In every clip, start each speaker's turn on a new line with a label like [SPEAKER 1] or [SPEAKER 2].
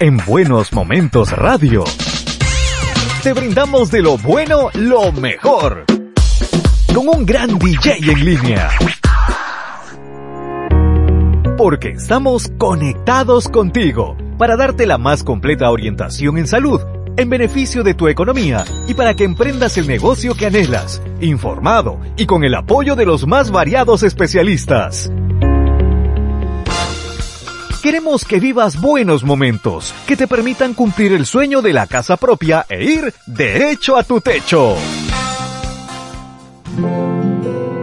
[SPEAKER 1] En Buenos Momentos Radio. Te brindamos de lo bueno lo mejor. Con un gran DJ en línea. Porque estamos conectados contigo para darte la más completa orientación en salud, en beneficio de tu economía y para que emprendas el negocio que anhelas, informado y con el apoyo de los más variados especialistas. Queremos que vivas buenos momentos que te permitan cumplir el sueño de la casa propia e ir derecho a tu techo.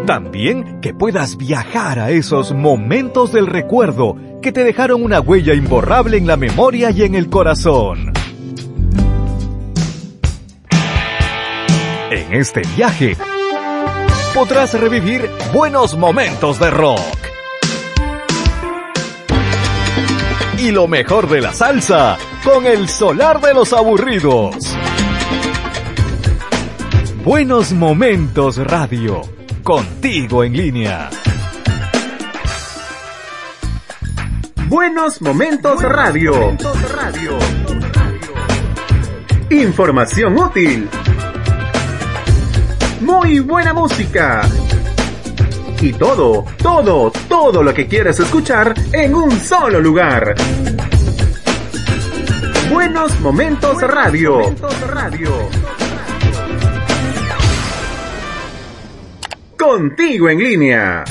[SPEAKER 1] También que puedas viajar a esos momentos del recuerdo que te dejaron una huella imborrable en la memoria y en el corazón. En este viaje podrás revivir buenos momentos de rock. Y lo mejor de la salsa con el solar de los aburridos. Buenos momentos radio, contigo en línea.
[SPEAKER 2] Buenos momentos radio. Información útil. Muy buena música y todo, todo, todo lo que quieres escuchar en un solo lugar. Buenos Momentos Radio. Contigo en línea.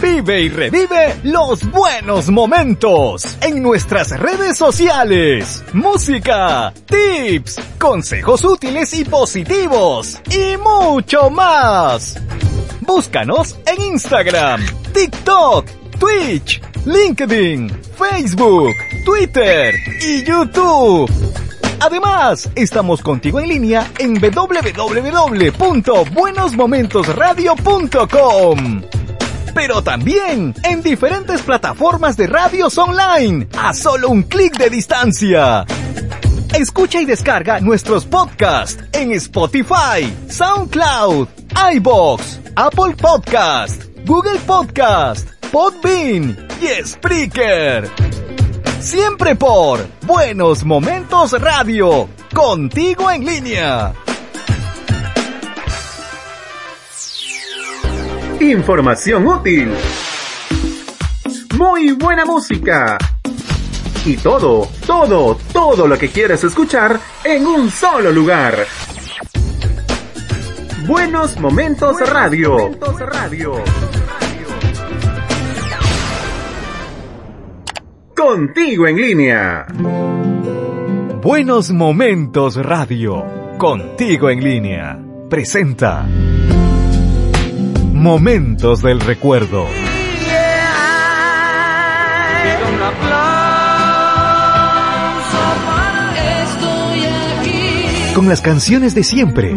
[SPEAKER 1] Vive y revive los buenos momentos en nuestras redes sociales. Música, tips, consejos útiles y positivos y mucho más. Búscanos en Instagram, TikTok, Twitch, LinkedIn, Facebook, Twitter y YouTube. Además, estamos contigo en línea en www.buenosmomentosradio.com. Pero también en diferentes plataformas de radios online, a solo un clic de distancia. Escucha y descarga nuestros podcasts en Spotify, SoundCloud, iBox, Apple Podcast, Google Podcast, Podbean y Spreaker. Siempre por Buenos Momentos Radio, contigo en línea.
[SPEAKER 2] Información útil. Muy buena música. Y todo, todo, todo lo que quieres escuchar en un solo lugar. Buenos Momentos Radio. Momentos Radio. Contigo en línea.
[SPEAKER 1] Buenos Momentos Radio. Contigo en línea. Presenta. Momentos del recuerdo. Las canciones de siempre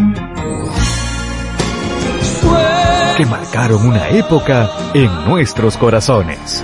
[SPEAKER 1] que marcaron una época en nuestros corazones.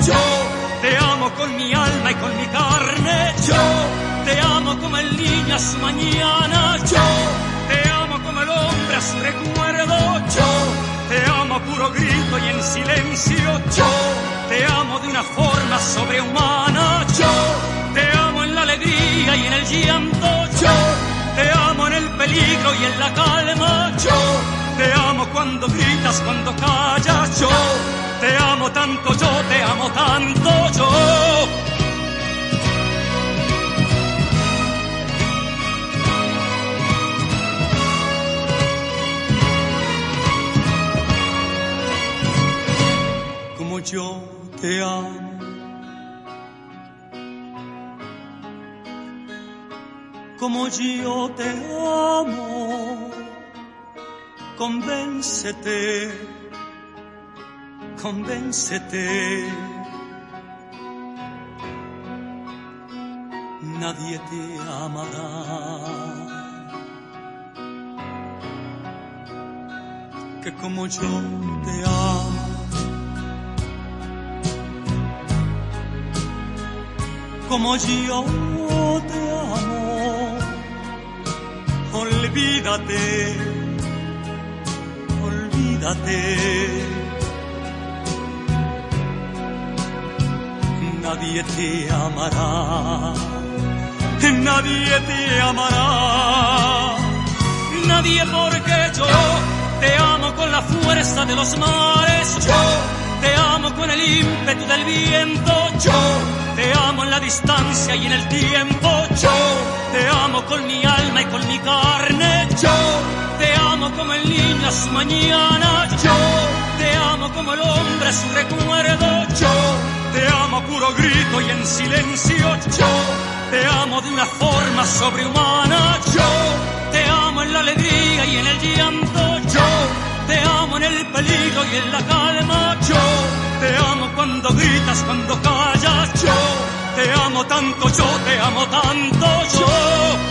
[SPEAKER 3] amo con mi alma y con mi carne, yo niño a su mañana. Yo te amo como el hombre a su recuerdo. Yo te amo a puro grito y en silencio. Yo te amo de una forma sobrehumana. Yo te amo en la alegría y en el llanto. Yo te amo en el peligro y en la calma. Yo te amo cuando gritas, cuando callas. Yo te amo tanto, yo te amo tanto. Yo como yo te amo. Como yo te amo, convéncete, convéncete. Nadie te amará. Que como yo te amo. como yo te amo. Olvídate, olvídate. Nadie te amará, nadie te amará, nadie porque yo te amo con la fuerza de los mares, yo te amo con el ímpetu del viento, yo te amo en la distancia y en el tiempo, yo te amo con mi alma y con mi carne, yo te amo como el niño a su mañana, yo te amo como el hombre su recuerdo, yo te amo puro grito y en silencio, yo te amo de una forma sobrehumana, yo te amo en la alegría y en el llanto, yo te amo en el peligro y en la calma, yo te amo cuando gritas, cuando callas, yo te amo tanto, yo te amo tanto. Yo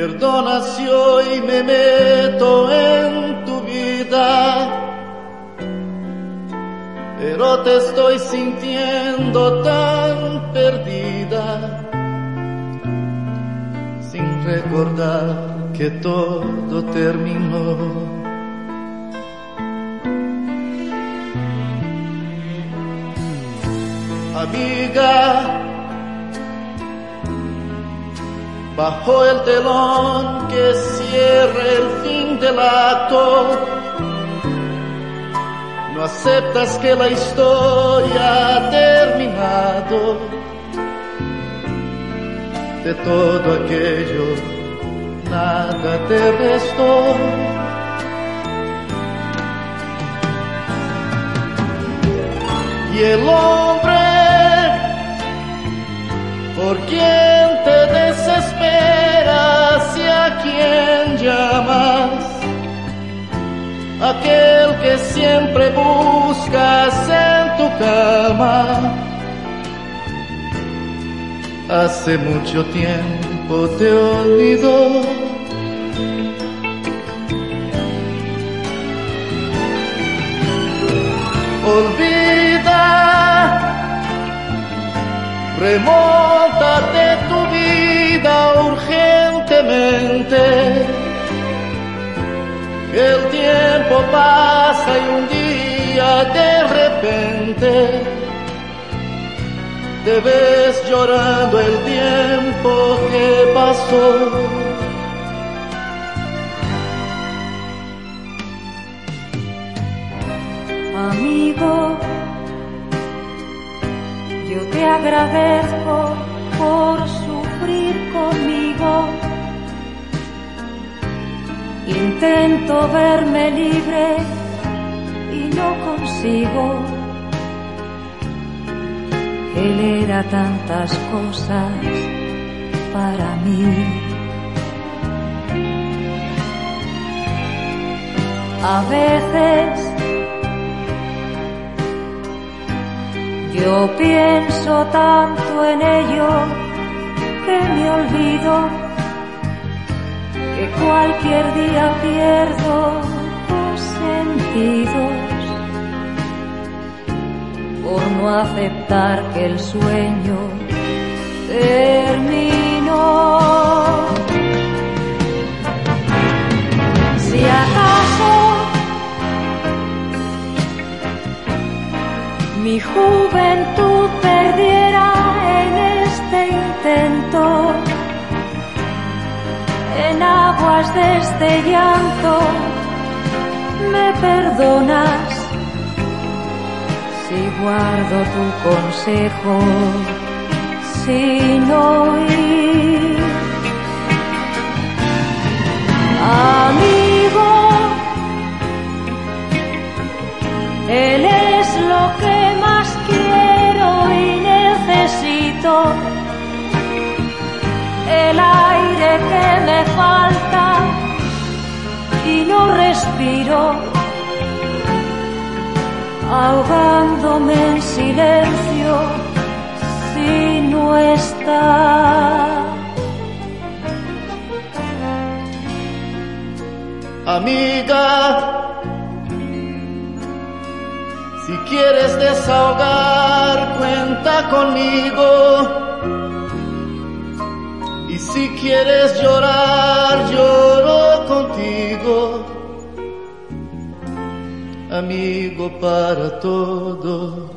[SPEAKER 4] perdona si hoy me meto en tu vida, pero te estoy sintiendo tan perdida, sin recordar que todo terminó. amiga, bajo el telón que cierra el fin del acto, no aceptas que la historia ha terminado. De todo aquello, nada te restó. Y el hombre por quien te desesperas y a quien llamas, aquel que siempre buscas en tu cama. Hace mucho tiempo te olvidó. Olvida Remóntate el tiempo pasa y un día de repente te ves llorando el tiempo que pasó.
[SPEAKER 5] Amigo, yo te agradezco por sufrir conmigo. Intento verme libre y no consigo él era tantas cosas para mí. A veces yo pienso tanto en ello que me olvido cualquier día pierdo los sentidos por no aceptar que el sueño terminó. Si acaso mi juventud perdiera en este intento, en aguas de este llanto, me perdonas si guardo tu consejo sin oír. Amigo, Él es lo que más quiero y necesito. El aire que me falta y no respiro ahogándome en silencio si no está.
[SPEAKER 4] Amiga, si quieres desahogar, cuenta conmigo. Si quieres llorar, lloro contigo amigo para todo.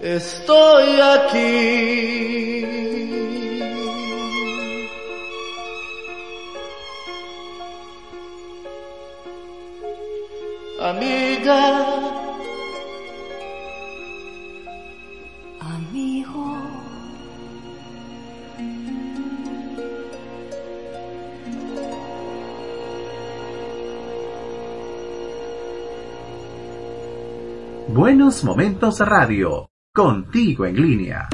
[SPEAKER 4] Estoy aquí. Amiga.
[SPEAKER 2] Buenos Momentos Radio, contigo en línea.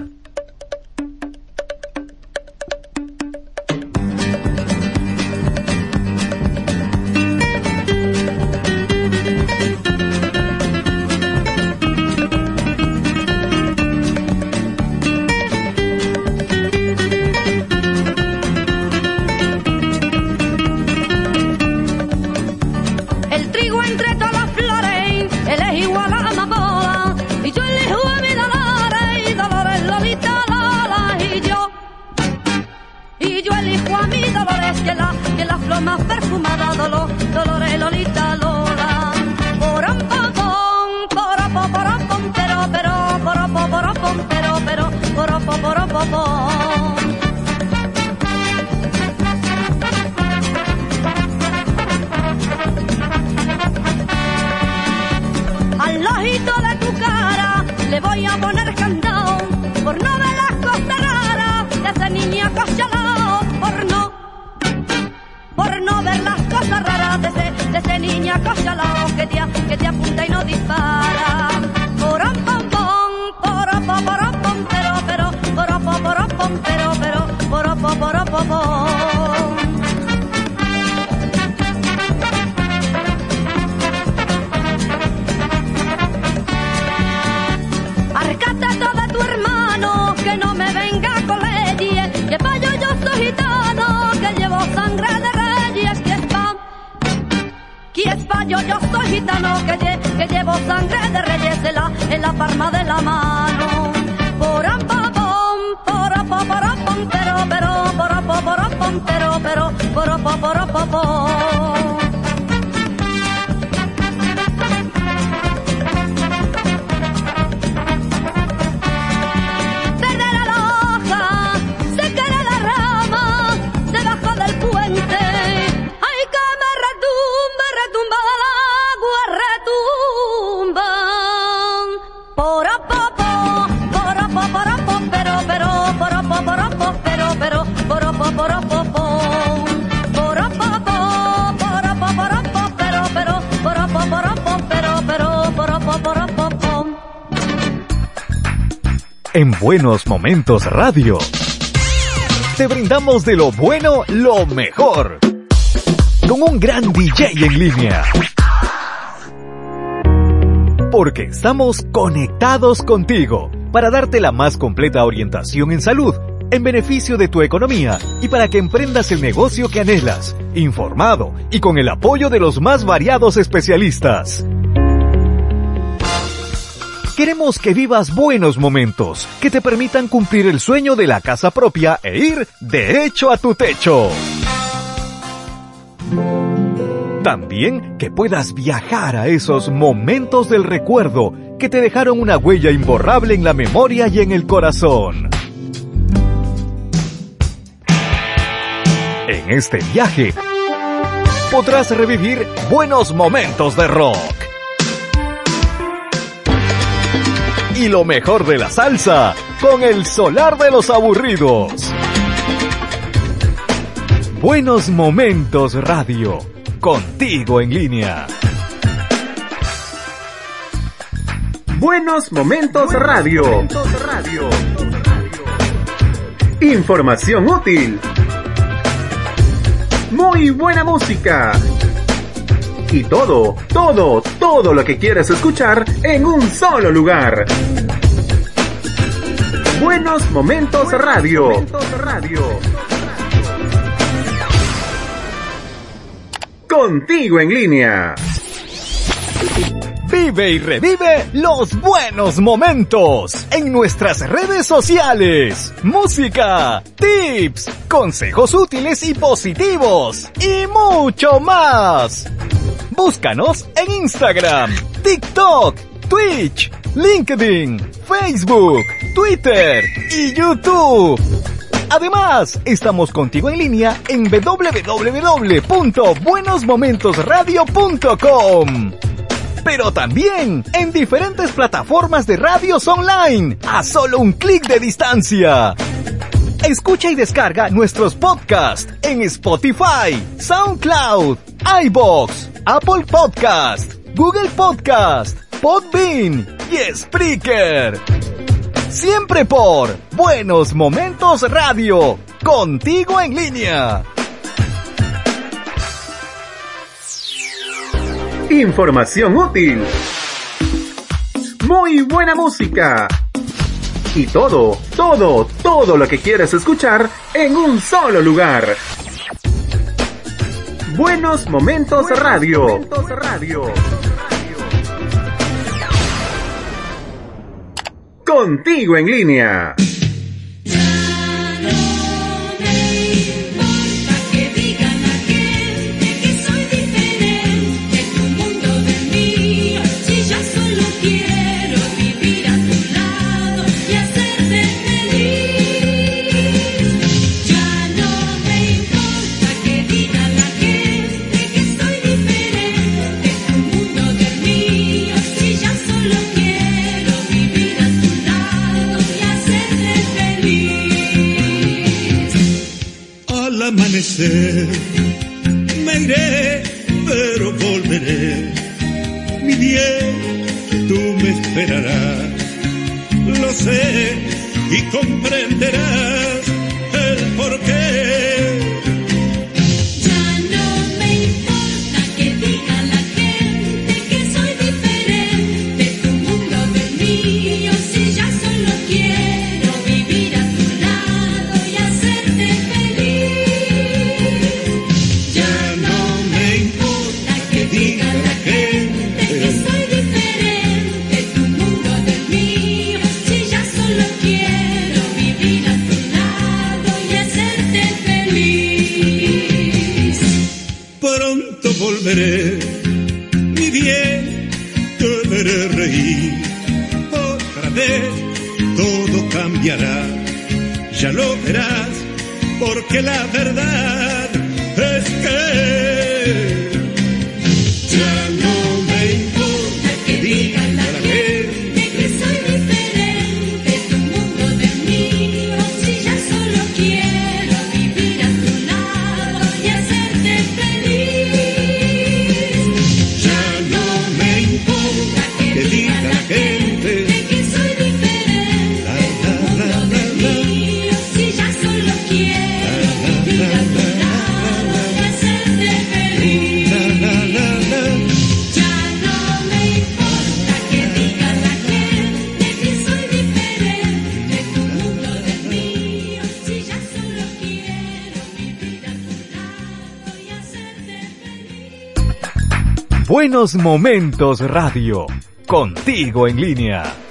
[SPEAKER 5] yo, yo soy gitano que, lle, que llevo sangre de reyes en la, en la palma de la mano. Poram, papom, poropo, poropom, pero, pero, poropo, poropom, pero, pero, poropo,
[SPEAKER 1] poropopom. Buenos Momentos Radio. Te brindamos de lo bueno lo mejor. Con un gran DJ en línea. Porque estamos conectados contigo para darte la más completa orientación en salud, en beneficio de tu economía y para que emprendas el negocio que anhelas, informado y con el apoyo de los más variados especialistas. Queremos que vivas buenos momentos que te permitan cumplir el sueño de la casa propia e ir derecho a tu techo. También que puedas viajar a esos momentos del recuerdo que te dejaron una huella imborrable en la memoria y en el corazón. En este viaje podrás revivir buenos momentos de rock. Y lo mejor de la salsa con el solar de los aburridos. Buenos momentos radio, contigo en línea.
[SPEAKER 2] Buenos Momentos Radio. Información útil. Muy buena música. Y todo, todo, todo lo que quieres escuchar en un solo lugar. Buenos Momentos Radio. Contigo en línea.
[SPEAKER 1] Vive y revive los buenos momentos en nuestras redes sociales. Música, tips, consejos útiles y positivos y mucho más. Búscanos en Instagram, TikTok, Twitch, LinkedIn, Facebook, Twitter y YouTube. Además, estamos contigo en línea en www.buenosmomentosradio.com. Pero también en diferentes plataformas de radios online, a solo un clic de distancia. Escucha y descarga nuestros podcasts en Spotify, SoundCloud, iBox, Apple Podcast, Google Podcast, Podbean y Spreaker. Siempre por Buenos Momentos Radio, contigo en línea.
[SPEAKER 2] Información útil. Muy buena música. Y todo, todo, todo lo que quieres escuchar en un solo lugar. Buenos Momentos Radio. Contigo en línea.
[SPEAKER 6] Me
[SPEAKER 7] iré, pero volveré. Mi bien, tú me esperarás. Lo sé y comprenderás el porqué.
[SPEAKER 1] Momentos Radio. Contigo en línea.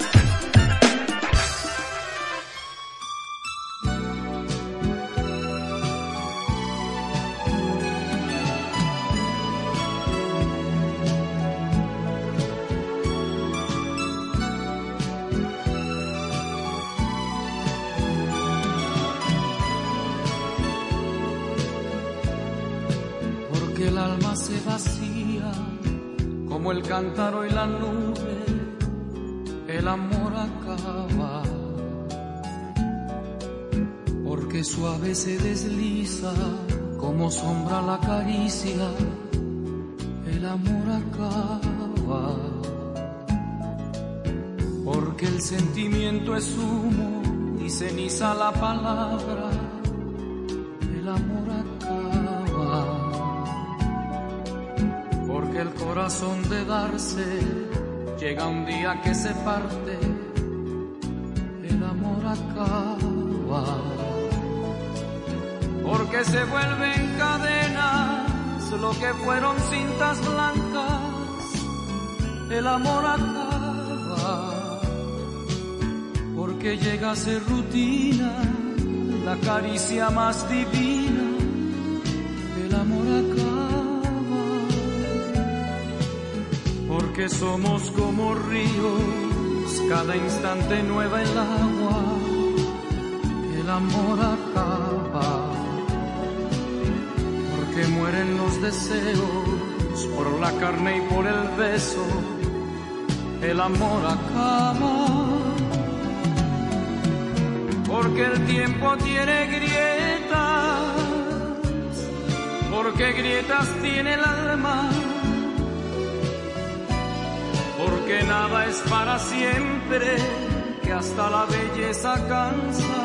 [SPEAKER 8] Porque se vuelven cadenas lo que fueron cintas blancas, el amor acaba, porque llega a ser rutina la caricia más divina, el amor acaba porque somos como ríos, cada instante nueva el agua, el amor acaba, mueren los deseos por la carne y por el beso, el amor acaba, porque el tiempo tiene grietas, porque grietas tiene el alma. Porque nada es para siempre, que hasta la belleza cansa.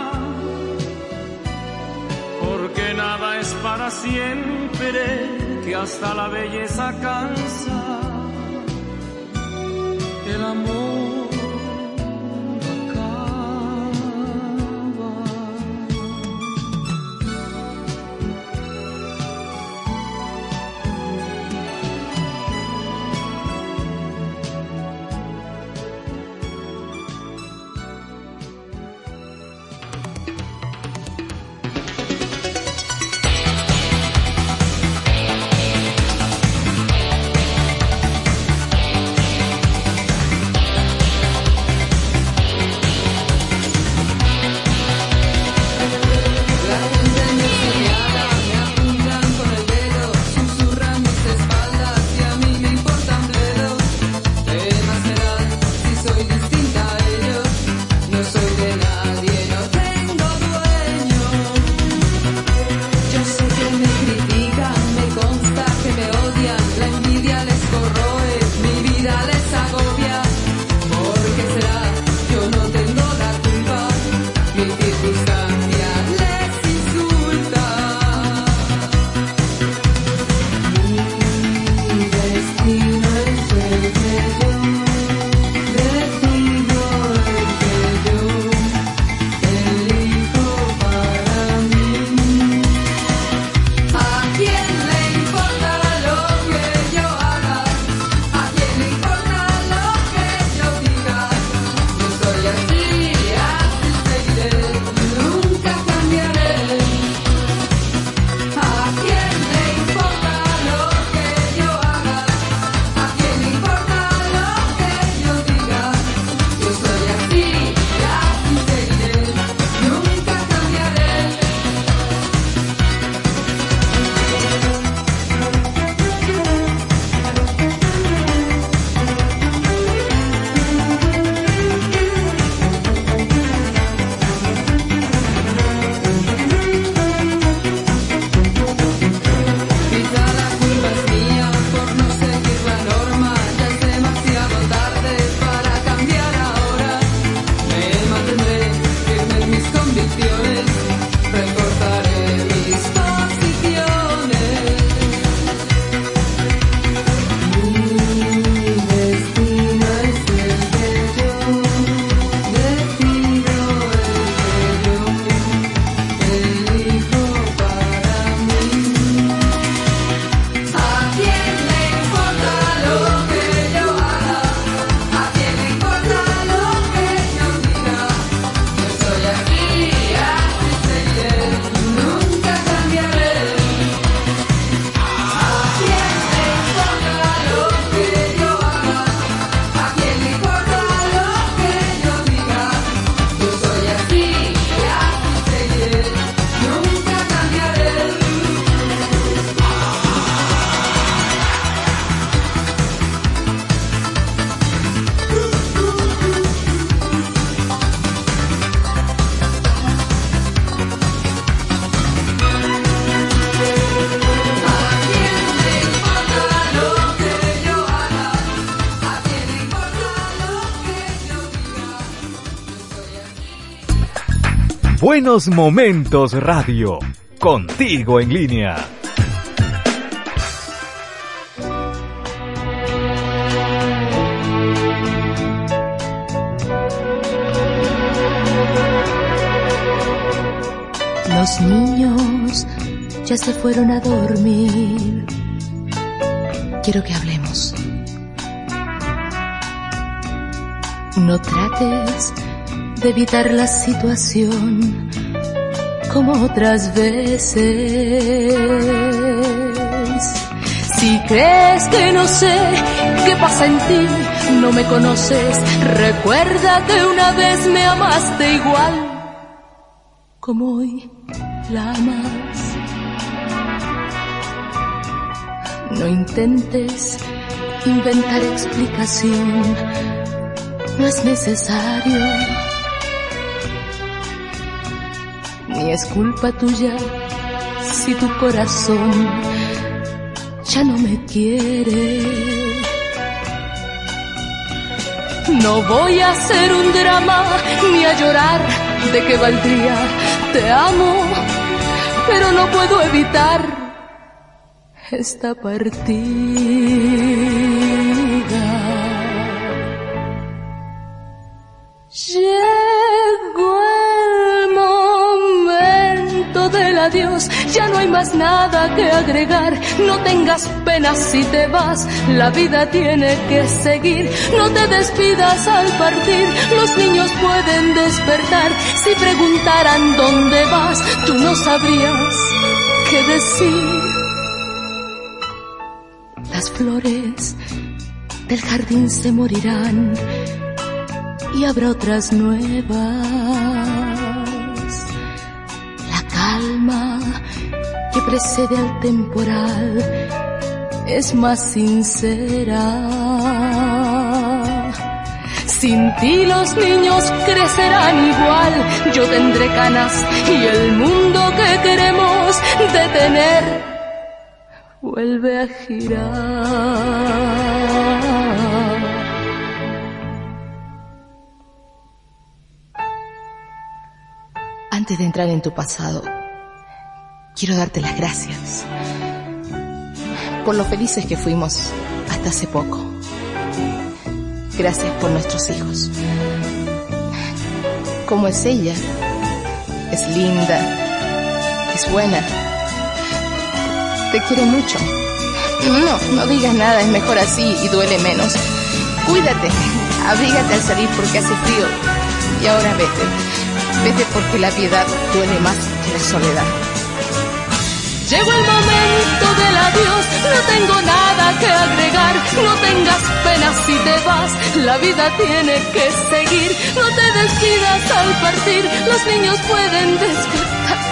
[SPEAKER 8] para siempre, que hasta la belleza cansa, el amor
[SPEAKER 1] Buenos Momentos Radio. Contigo en línea.
[SPEAKER 9] Los niños ya se fueron a dormir. Quiero que hablemos. No trates de evitar la situación como otras veces. Si crees que no sé qué pasa en ti, no me conoces, recuerda que una vez me amaste igual como hoy la amas. No intentes inventar explicación, no es necesario. Es culpa tuya si tu corazón ya no me quiere. No voy a hacer un drama ni a llorar de que valdría. Te amo, pero no puedo evitar esta partida. Más nada que agregar. No tengas pena si te vas, la vida tiene que seguir. No te despidas al partir, los niños pueden despertar. Si preguntaran dónde vas, tú no sabrías qué decir. Las flores del jardín se morirán y habrá otras nuevas. La calma que precede al temporal es más sincera. Sin ti los niños crecerán igual, yo tendré canas y el mundo que queremos detener vuelve a girar. Antes de entrar en tu pasado, quiero darte las gracias por lo felices que fuimos hasta hace poco. Gracias por nuestros hijos. ¿Cómo es ella? Es linda, es buena, te quiere mucho. No, no digas nada, es mejor así y duele menos. Cuídate, abrígate al salir porque hace frío. Y ahora vete, vete porque la piedad duele más que la soledad. Llegó el momento del adiós, no tengo nada que agregar, no tengas pena si te vas, la vida tiene que seguir, no te despidas al partir, los niños pueden despertar.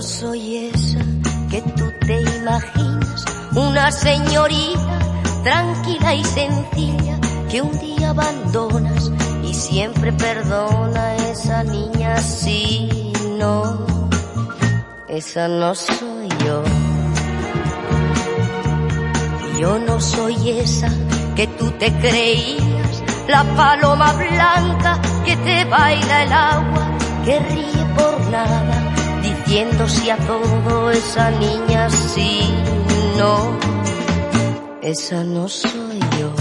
[SPEAKER 10] No soy esa que tú te imaginas, una señorita tranquila y sencilla que un día abandonas y siempre perdona a esa niña si no, esa no soy yo. Yo no soy esa que tú te creías, la paloma blanca que te baila el agua, que ríe por nada sí a todo esa niña sí, no, esa no soy yo.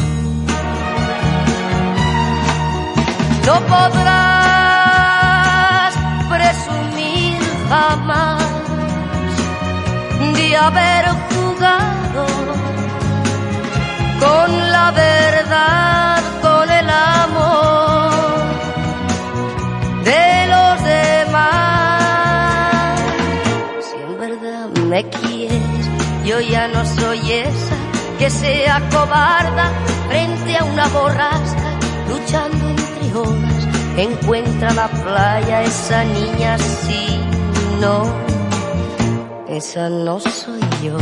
[SPEAKER 10] No podrás presumir jamás de haber jugado con la verdad, yo ya no soy esa que sea cobarda frente a una borrasca, luchando entre olas. Encuentra la playa esa niña, sí, no, esa no soy yo.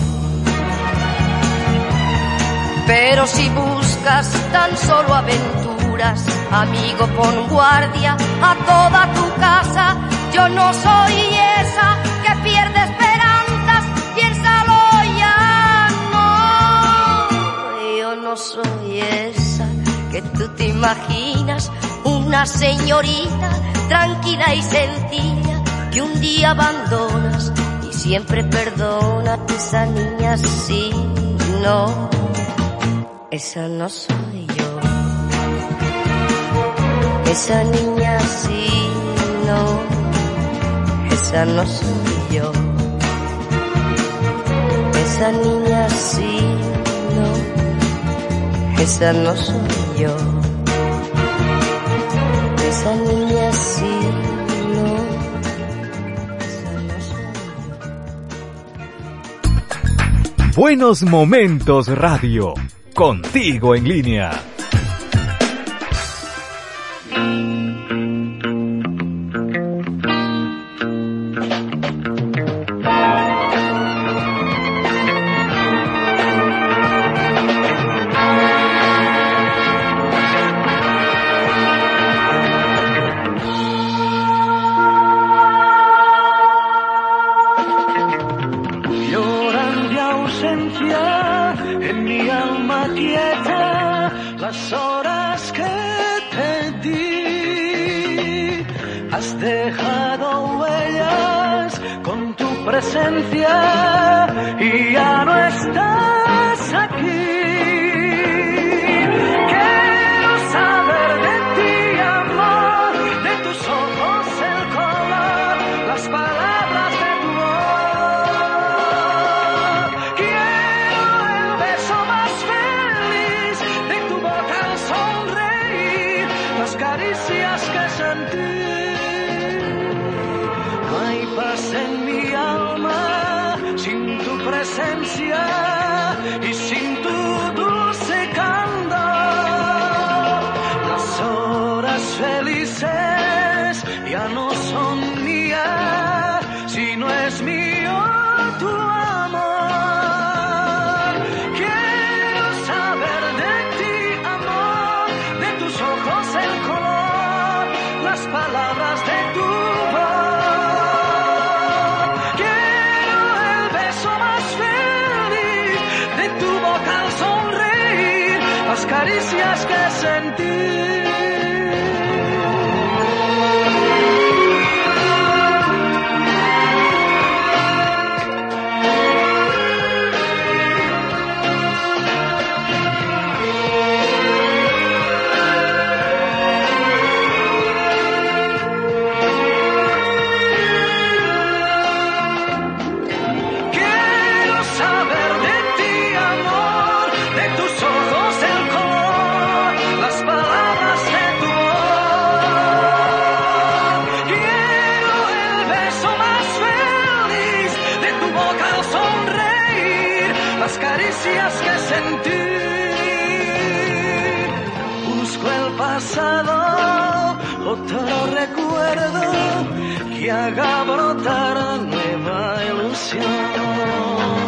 [SPEAKER 10] Pero si buscas tan solo aventuras, amigo, pon guardia a toda tu casa. Yo no soy no. Soy esa que tú te imaginas, una señorita tranquila y sencilla que un día abandonas y siempre perdona esa niña sí, no. Esa no soy yo. Esa niña sí, no. Esa no soy yo. Esa niña sí, no. Esa no soy yo. Esa niña sí, no. Esa.
[SPEAKER 1] Buenos Momentos Radio. Contigo en línea.
[SPEAKER 11] Presencia y ya no estás caricias que sentí. Pasado, otro recuerdo que haga brotar nueva ilusión.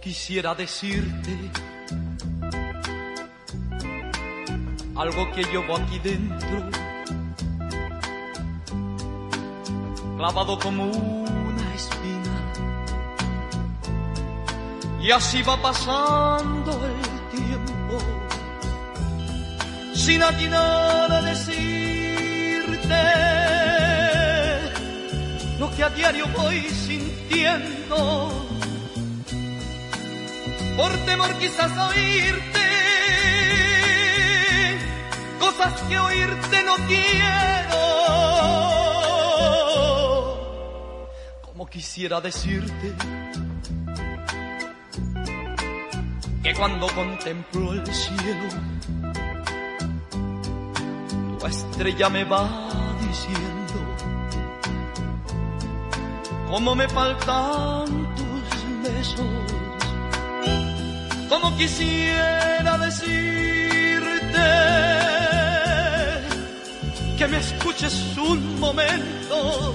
[SPEAKER 12] Quisiera decirte algo que llevo aquí dentro, clavado como una espina. Y así va pasando el tiempo, sin atinar a decirte lo que a diario voy sintiendo por temor quizás oírte cosas que oírte no quiero. Como quisiera decirte que cuando contemplo el cielo, tu estrella me va diciendo Cómo me faltan tus besos. Como quisiera decirte que me escuches un momento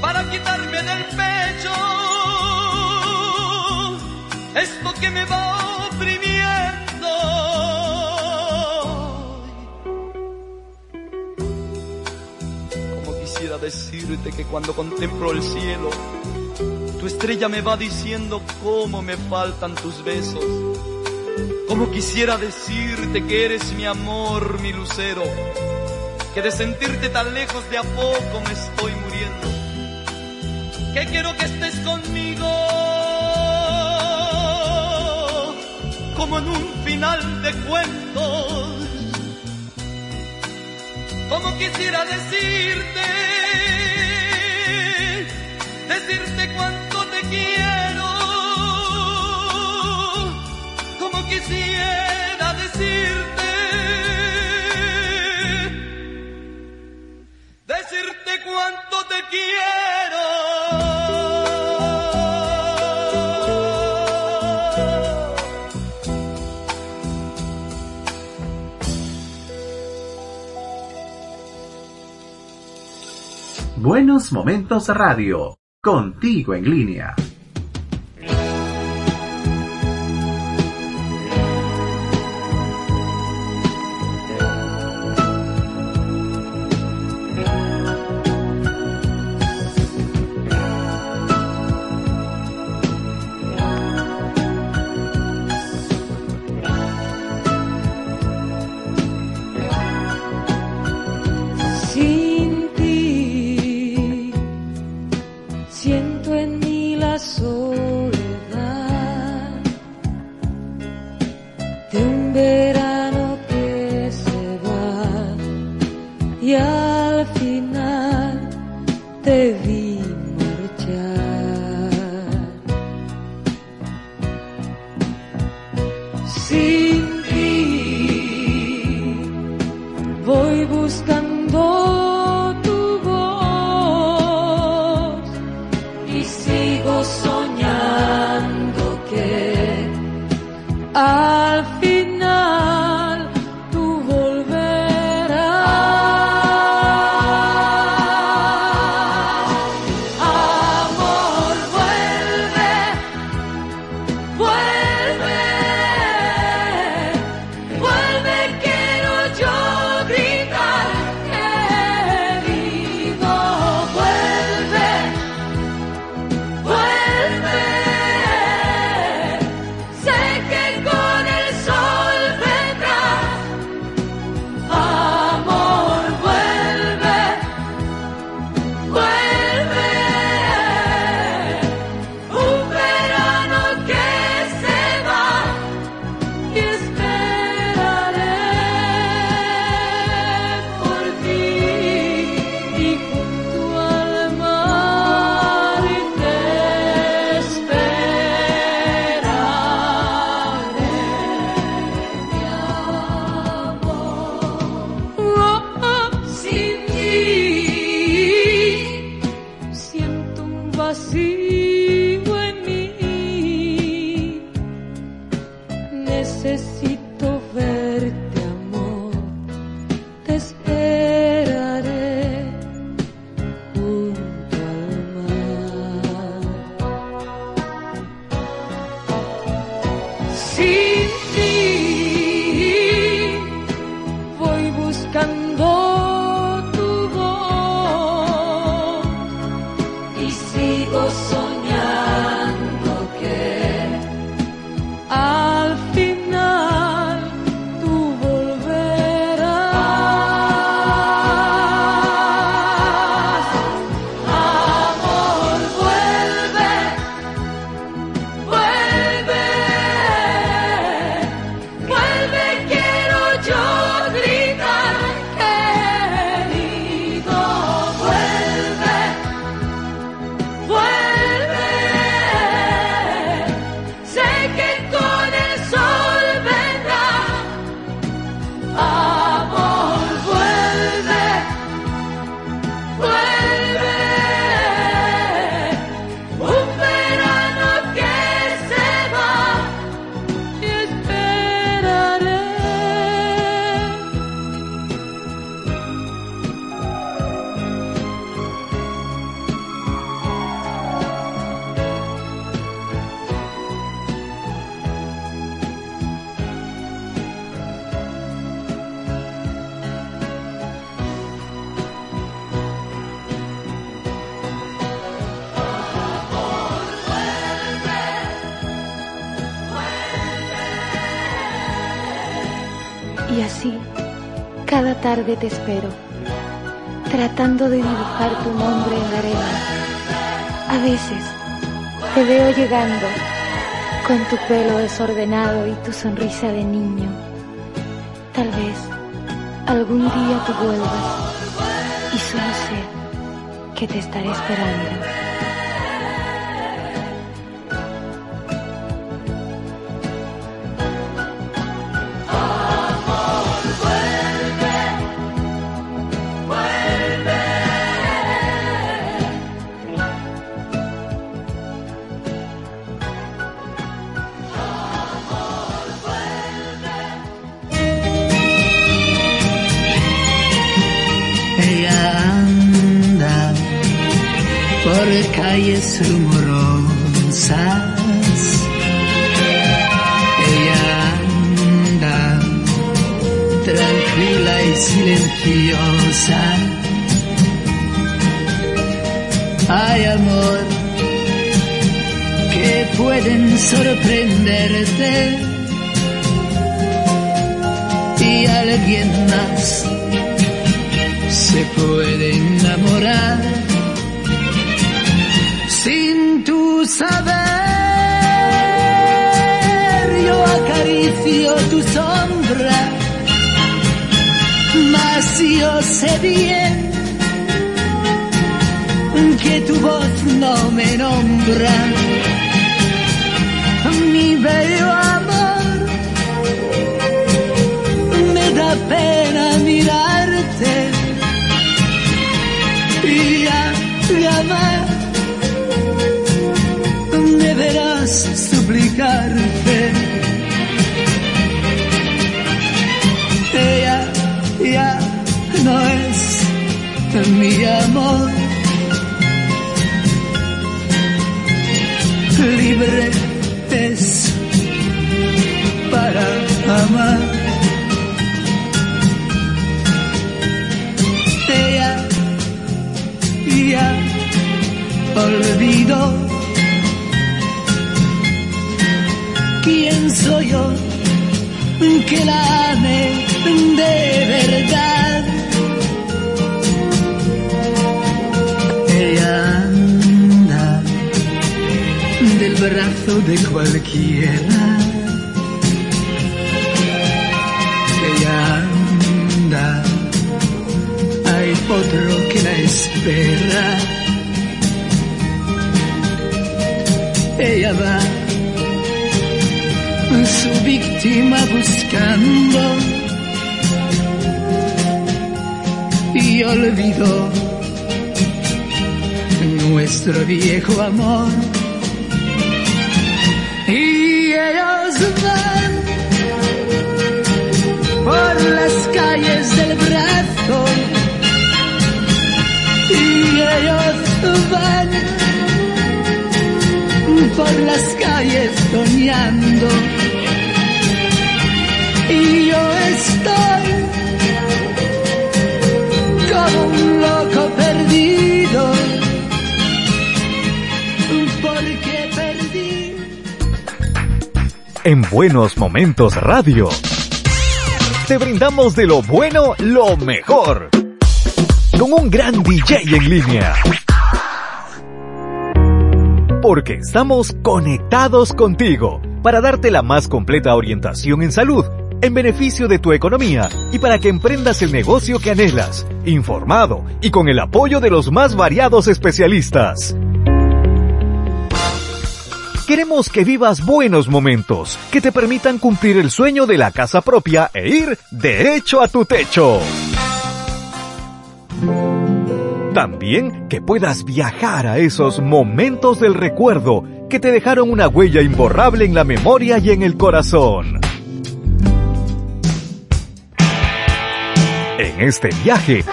[SPEAKER 12] para quitarme del pecho esto que me va oprimiendo. Como quisiera decirte que cuando contemplo el cielo, tu estrella me va diciendo cómo me faltan tus besos. Como quisiera decirte que eres mi amor, mi lucero, que de sentirte tan lejos de a poco me estoy muriendo. Que quiero que estés conmigo, como en un final de cuentos. Como quisiera decirte, decirte cuánto quiero. Como quisiera decirte, decirte cuánto te quiero.
[SPEAKER 13] Buenos Momentos Radio, contigo en línea.
[SPEAKER 14] Tarde te espero, tratando de dibujar tu nombre en la arena. A veces te veo llegando con tu pelo desordenado y tu sonrisa de niño. Tal vez algún día tú vuelvas y solo sé que te estaré esperando.
[SPEAKER 15] Calles rumorosas. Ella anda tranquila y silenciosa. Hay amor que pueden sorprenderte y alguien más se puede enamorar saber. Yo acaricio tu sombra, mas yo sé bien que tu voz no me nombra. Mi bello amor, me da pena mirarte y a llamar mi amor. Libre es para amar. Ella ya olvidó quién soy yo que la ame de verdad. Del brazo de cualquiera. Ella anda hay otro que la espera. Ella va su víctima buscando y olvidó nuestro viejo amor. Por las calles del brazo y ellos van por las calles soñando. Y yo estoy como un loco perdido
[SPEAKER 1] En Buenos Momentos Radio. Te brindamos de lo bueno lo mejor. Con un gran DJ en línea. Porque estamos conectados contigo para darte la más completa orientación en salud, en beneficio de tu economía y para que emprendas el negocio que anhelas, informado y con el apoyo de los más variados especialistas. Queremos que vivas buenos momentos que te permitan cumplir el sueño de la casa propia e ir derecho a tu techo. También que puedas viajar a esos momentos del recuerdo que te dejaron una huella imborrable en la memoria y en el corazón. En este viaje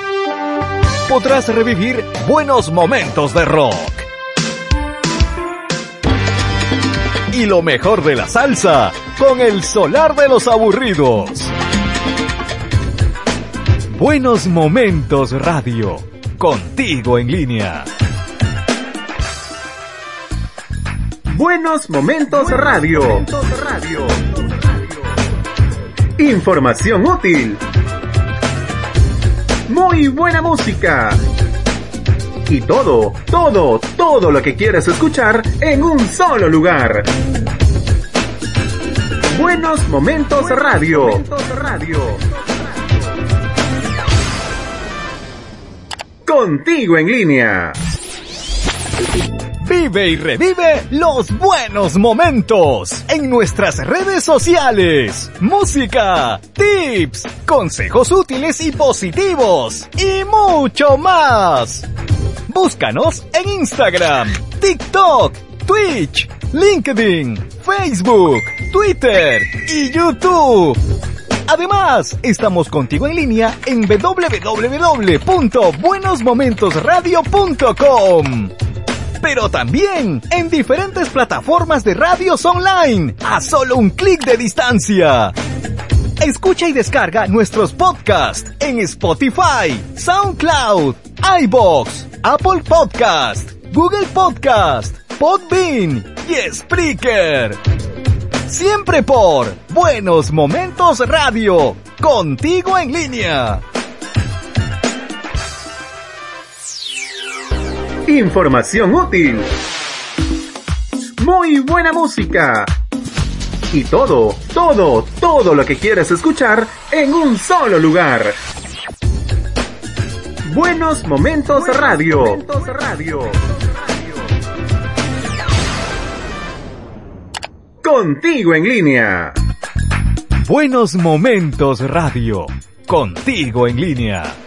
[SPEAKER 1] podrás revivir buenos momentos de rock. y lo mejor de la salsa con el solar de los aburridos. Buenos Momentos Radio, contigo en línea.
[SPEAKER 13] Buenos Momentos, Radio. Momentos Radio.
[SPEAKER 2] Información útil. Muy buena música y todo, todo, todo lo que quieres escuchar en un solo lugar. Buenos Momentos Radio. Contigo en línea.
[SPEAKER 16] Vive y revive los buenos momentos en nuestras redes sociales. Música, tips, consejos útiles y positivos y mucho más. Búscanos en Instagram, TikTok, Twitch, LinkedIn, Facebook, Twitter y YouTube. Además, estamos contigo en línea en www.buenosmomentosradio.com. Pero también en diferentes plataformas de radios online, a solo un clic de distancia. Escucha y descarga nuestros podcasts en Spotify, SoundCloud, iBox, Apple Podcast, Google Podcast, Podbean y Spreaker. Siempre por Buenos Momentos Radio, contigo en línea.
[SPEAKER 2] Información útil. Muy buena música y todo, todo, todo lo que quieres escuchar en un solo lugar. Buenos Momentos Radio. Momentos Radio. Contigo en línea.
[SPEAKER 16] Buenos Momentos Radio. Contigo en línea.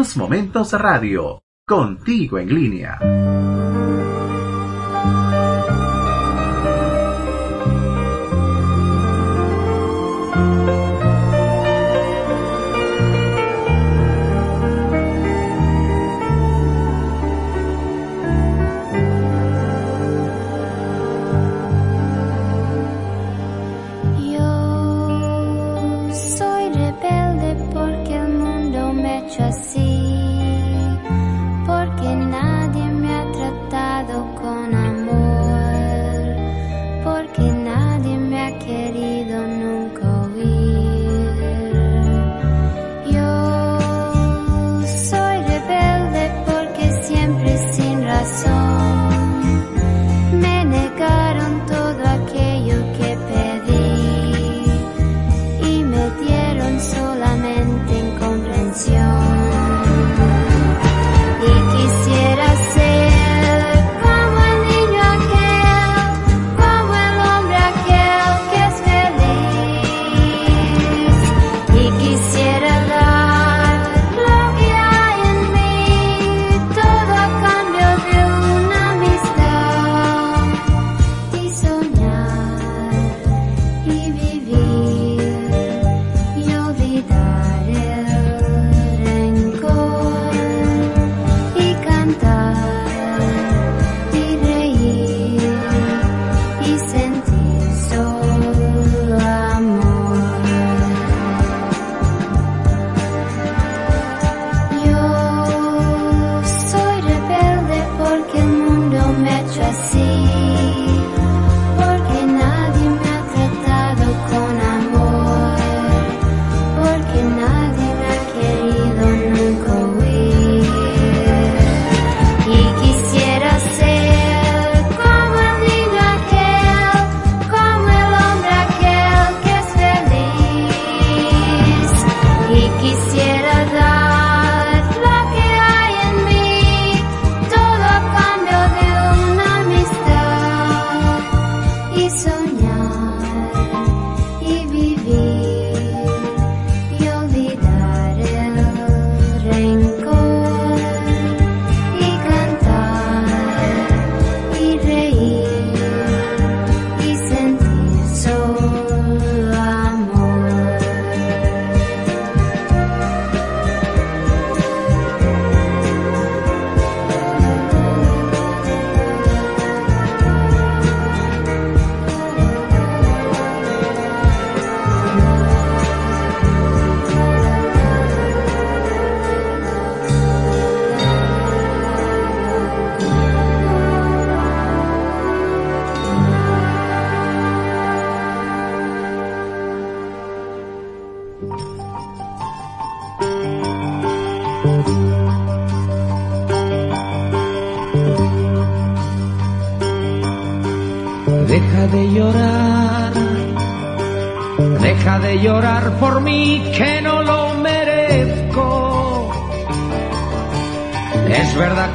[SPEAKER 17] Buenos Momentos Radio, contigo en línea.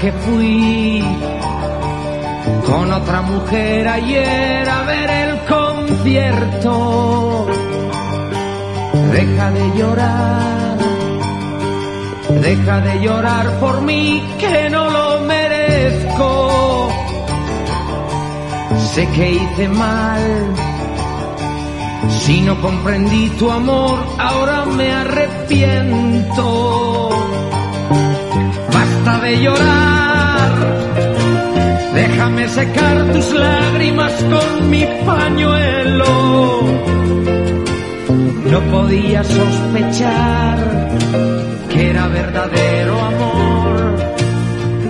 [SPEAKER 18] Que fui con otra mujer ayer a ver el concierto. Deja de llorar, deja de llorar por mí que no lo merezco. Sé que hice mal, si no comprendí tu amor, ahora me arrepiento. Basta de llorar, déjame secar tus lágrimas con mi pañuelo. No podía sospechar que era verdadero amor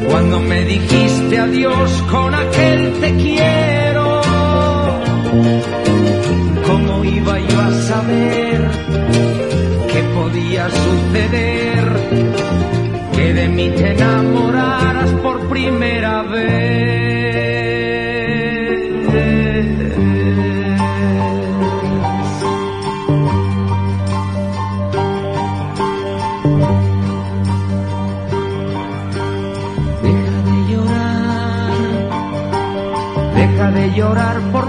[SPEAKER 18] cuando me dijiste adiós con aquel te quiero. ¿Cómo iba yo a saber que podía suceder que de mí te enamoraras por primera vez?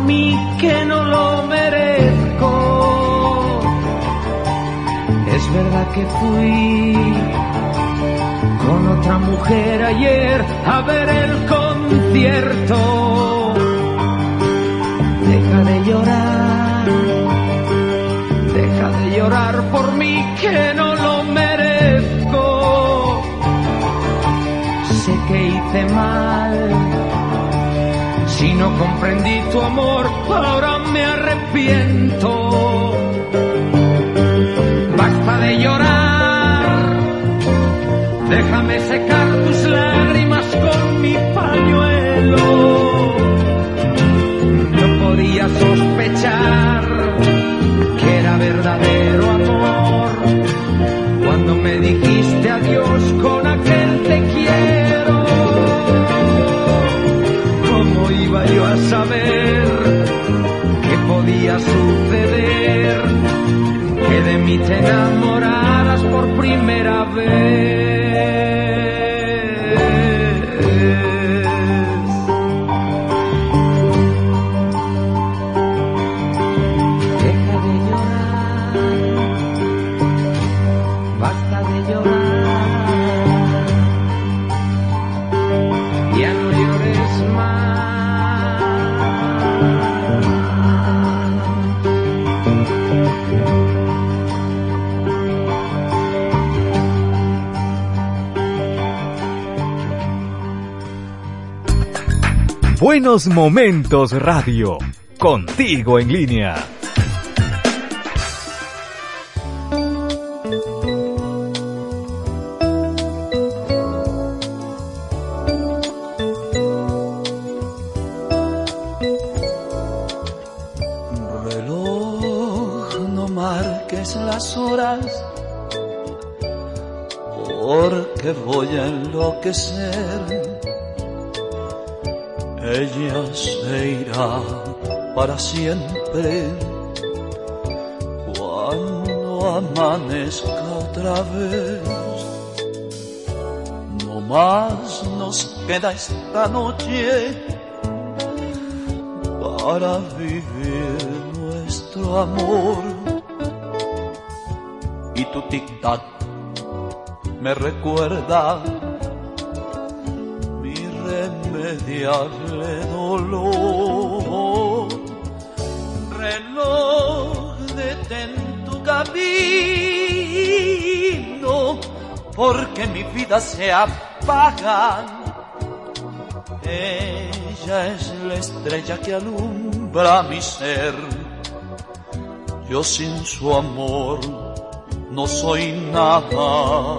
[SPEAKER 18] Mí que no lo merezco. Es verdad que fui con otra mujer ayer a ver el concierto. Deja de llorar, comprendí tu amor, ahora me arrepiento. Basta de llorar, déjame secar tus lágrimas con mi pañuelo. No podía sospechar que era verdadero amor cuando me dijiste adiós con suceder que de mí te enamoraras por primera vez?
[SPEAKER 1] Buenos Momentos Radio, contigo en línea.
[SPEAKER 4] Reloj, no marques las horas, porque voy a enloquecer. Siempre cuando amanezca otra vez. No más nos queda esta noche para vivir nuestro amor. Y tu tic-tac me recuerda mi irremediable dolor. Camino, porque mi vida se apaga. Ella es la estrella que alumbra mi ser. Yo sin su amor no soy nada.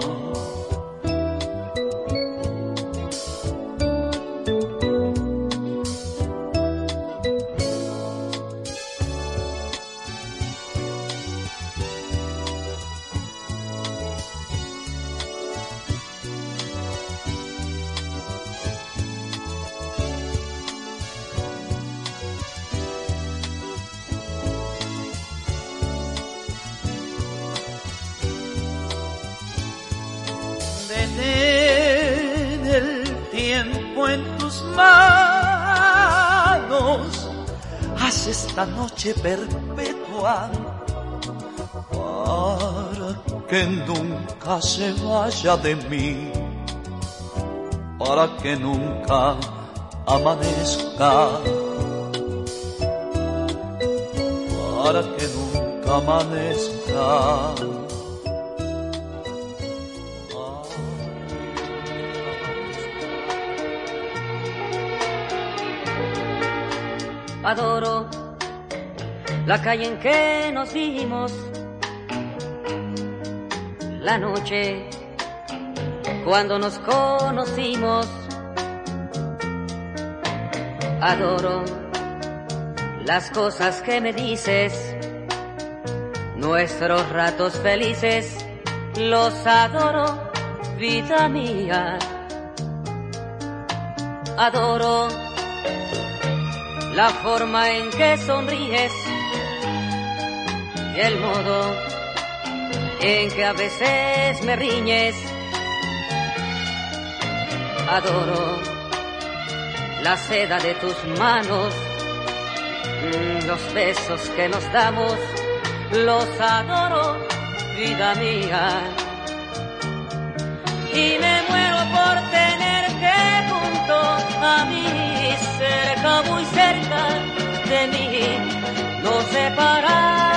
[SPEAKER 4] Noche perpetua para que nunca se vaya de mí, para que nunca amanezca, para que nunca amanezca.
[SPEAKER 5] La calle en que nos vimos, la noche cuando nos conocimos. Adoro las cosas que me dices, nuestros ratos felices, los adoro, vida mía. Adoro la forma en que sonríes el modo en que a veces me riñes. Adoro la seda de tus manos, mm, los besos que nos damos, los adoro, vida mía. Y me muero por tenerte junto a mí, cerca, muy cerca de mí, no separarme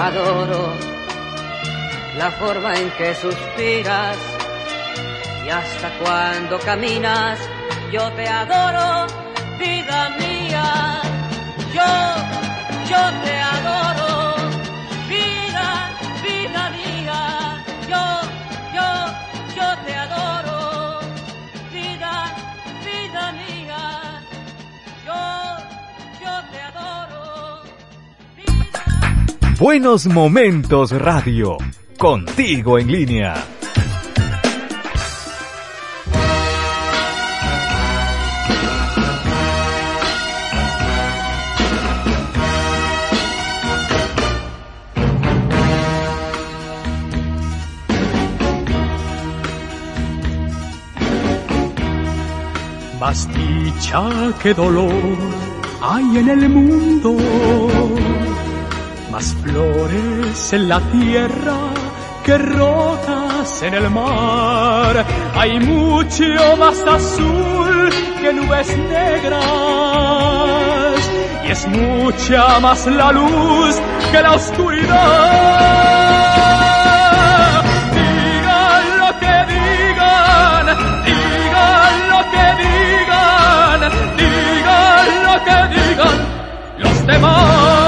[SPEAKER 5] Adoro la forma en que suspiras y hasta cuando caminas, yo te adoro, vida mía. Yo, yo te adoro,
[SPEAKER 1] Buenos Momentos Radio, contigo en línea.
[SPEAKER 8] Más dicha que dolor hay en el mundo, más flores en la tierra que rocas en el mar. Hay mucho más azul que nubes negras y es mucha más la luz que la oscuridad. Digan lo que digan, digan lo que digan, digan lo que digan los demás.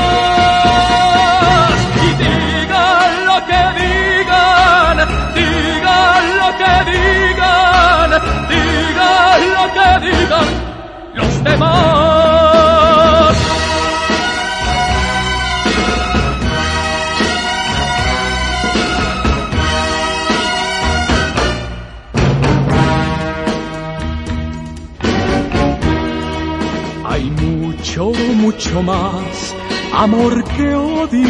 [SPEAKER 8] Digan, digan lo que digan los demás. Hay mucho, mucho más amor que odio,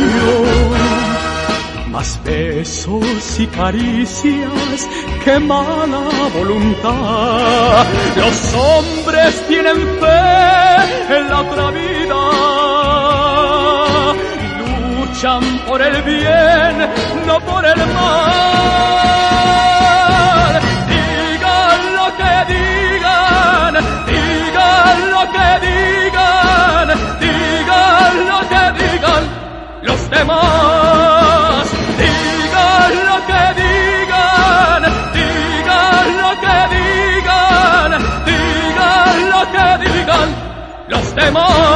[SPEAKER 8] más besos y caricias que mala voluntad. Los hombres tienen fe en la otra vida, luchan por el bien, no por el mal. Digan lo que digan,
[SPEAKER 3] digan
[SPEAKER 8] lo que digan, digan lo que digan los demás. los demás.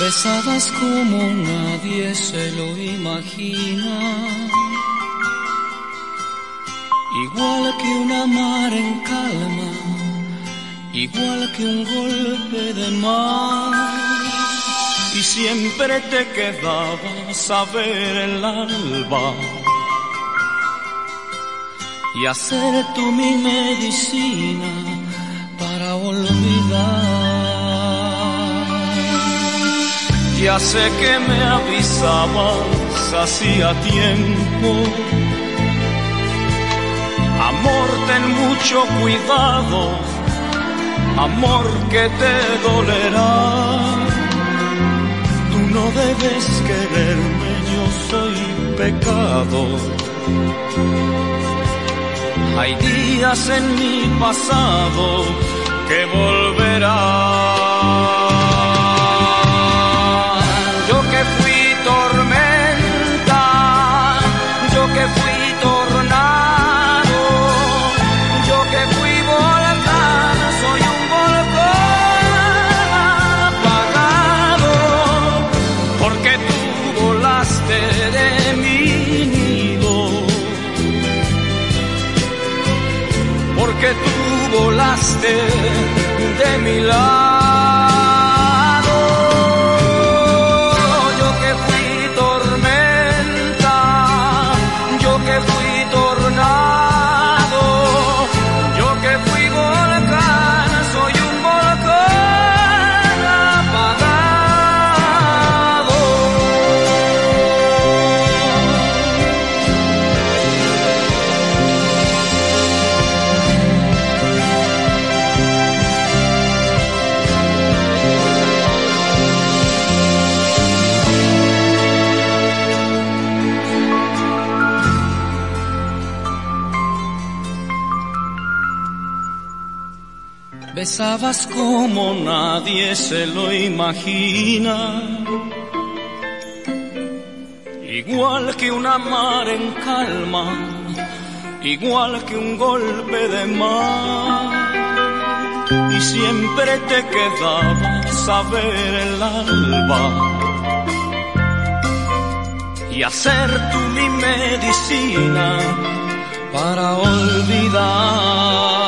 [SPEAKER 3] Besabas como nadie se lo imagina igual que una mar en calma, igual que un golpe de mar, y siempre te quedabas a ver el alba y hacer tú mi medicina para olvidar. Ya sé que me avisabas hacía tiempo. Amor, ten mucho cuidado, amor que te dolerá. Tú no debes quererme, yo soy pecado. Hay días en mi pasado que volverán. De mi Besabas como nadie se lo imagina, igual que una mar en calma, igual que un golpe de mar. Y siempre te quedabas a ver el alba y hacer tú mi medicina para olvidar.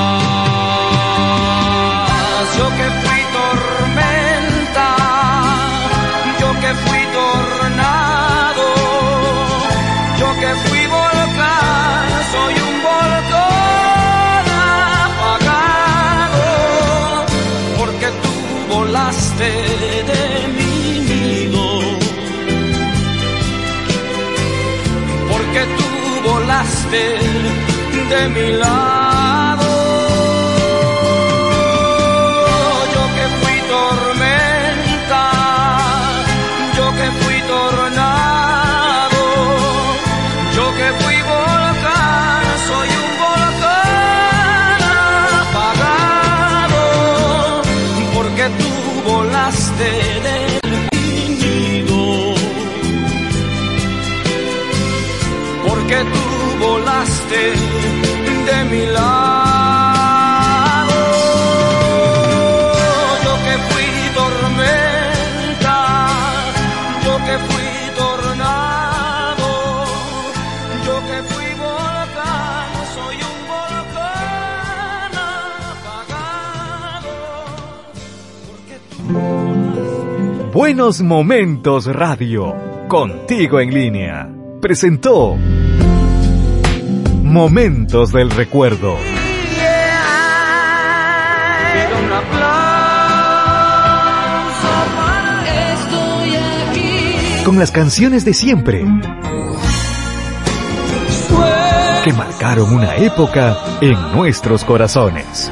[SPEAKER 3] De mi lado.
[SPEAKER 1] Buenos Momentos Radio, contigo en línea. Presentó Momentos del Recuerdo. Con las canciones de siempre. Que marcaron una época en nuestros corazones.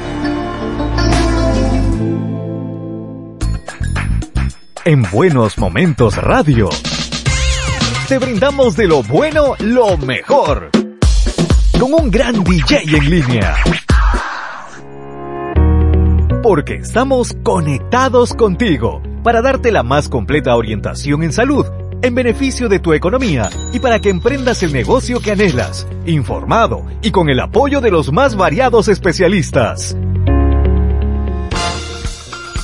[SPEAKER 1] En Buenos Momentos Radio. Te brindamos de lo bueno lo mejor. Con un gran DJ en línea. Porque estamos conectados contigo para darte la más completa orientación en salud, en beneficio de tu economía y para que emprendas el negocio que anhelas, informado y con el apoyo de los más variados especialistas.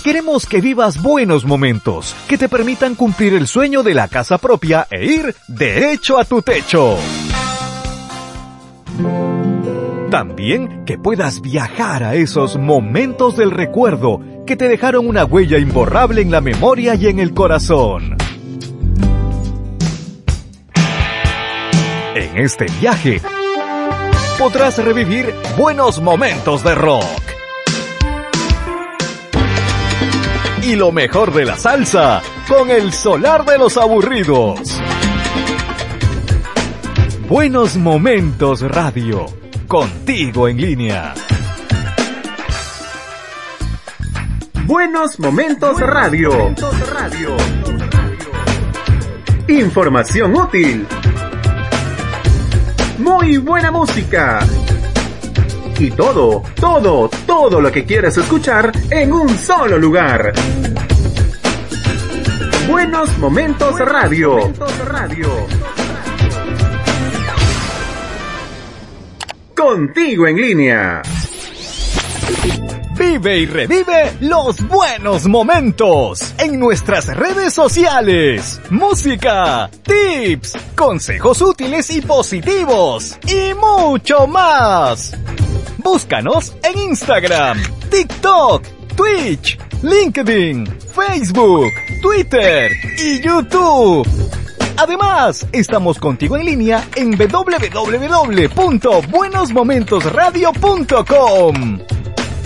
[SPEAKER 1] Queremos que vivas buenos momentos que te permitan cumplir el sueño de la casa propia e ir de hecho a tu techo. También que puedas viajar a esos momentos del recuerdo que te dejaron una huella imborrable en la memoria y en el corazón. En este viaje podrás revivir buenos momentos de rock. Y lo mejor de la salsa con el solar de los aburridos. Buenos momentos radio. Contigo en línea.
[SPEAKER 2] Buenos Momentos Radio. Información útil. Muy buena música. Y todo, todo, todo lo que quieres escuchar en un solo lugar. Buenos Momentos Radio. Contigo en línea.
[SPEAKER 1] Vive y revive los buenos momentos en nuestras redes sociales. Música, tips, consejos útiles y positivos y mucho más. Búscanos en Instagram, TikTok, Twitch, LinkedIn, Facebook, Twitter y YouTube. Además, estamos contigo en línea en www.buenosmomentosradio.com.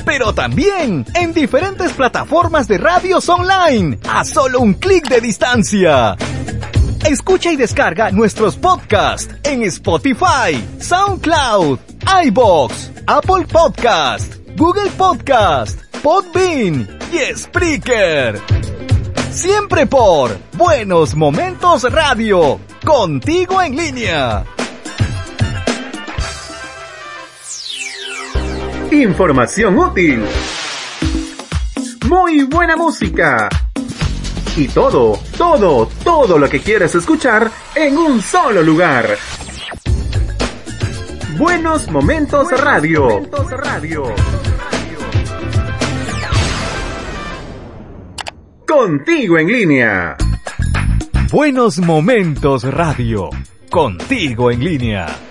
[SPEAKER 1] Pero también en diferentes plataformas de radios online, a solo un clic de distancia. Escucha y descarga nuestros podcasts en Spotify, SoundCloud, iBox, Apple Podcast, Google Podcast, Podbean y Spreaker. Siempre por Buenos Momentos Radio, contigo en línea.
[SPEAKER 2] Información útil. Muy buena música. Y todo, todo, todo lo que quieres escuchar en un solo lugar. Buenos Momentos Radio. Contigo en línea.
[SPEAKER 1] Buenos Momentos Radio, contigo en línea.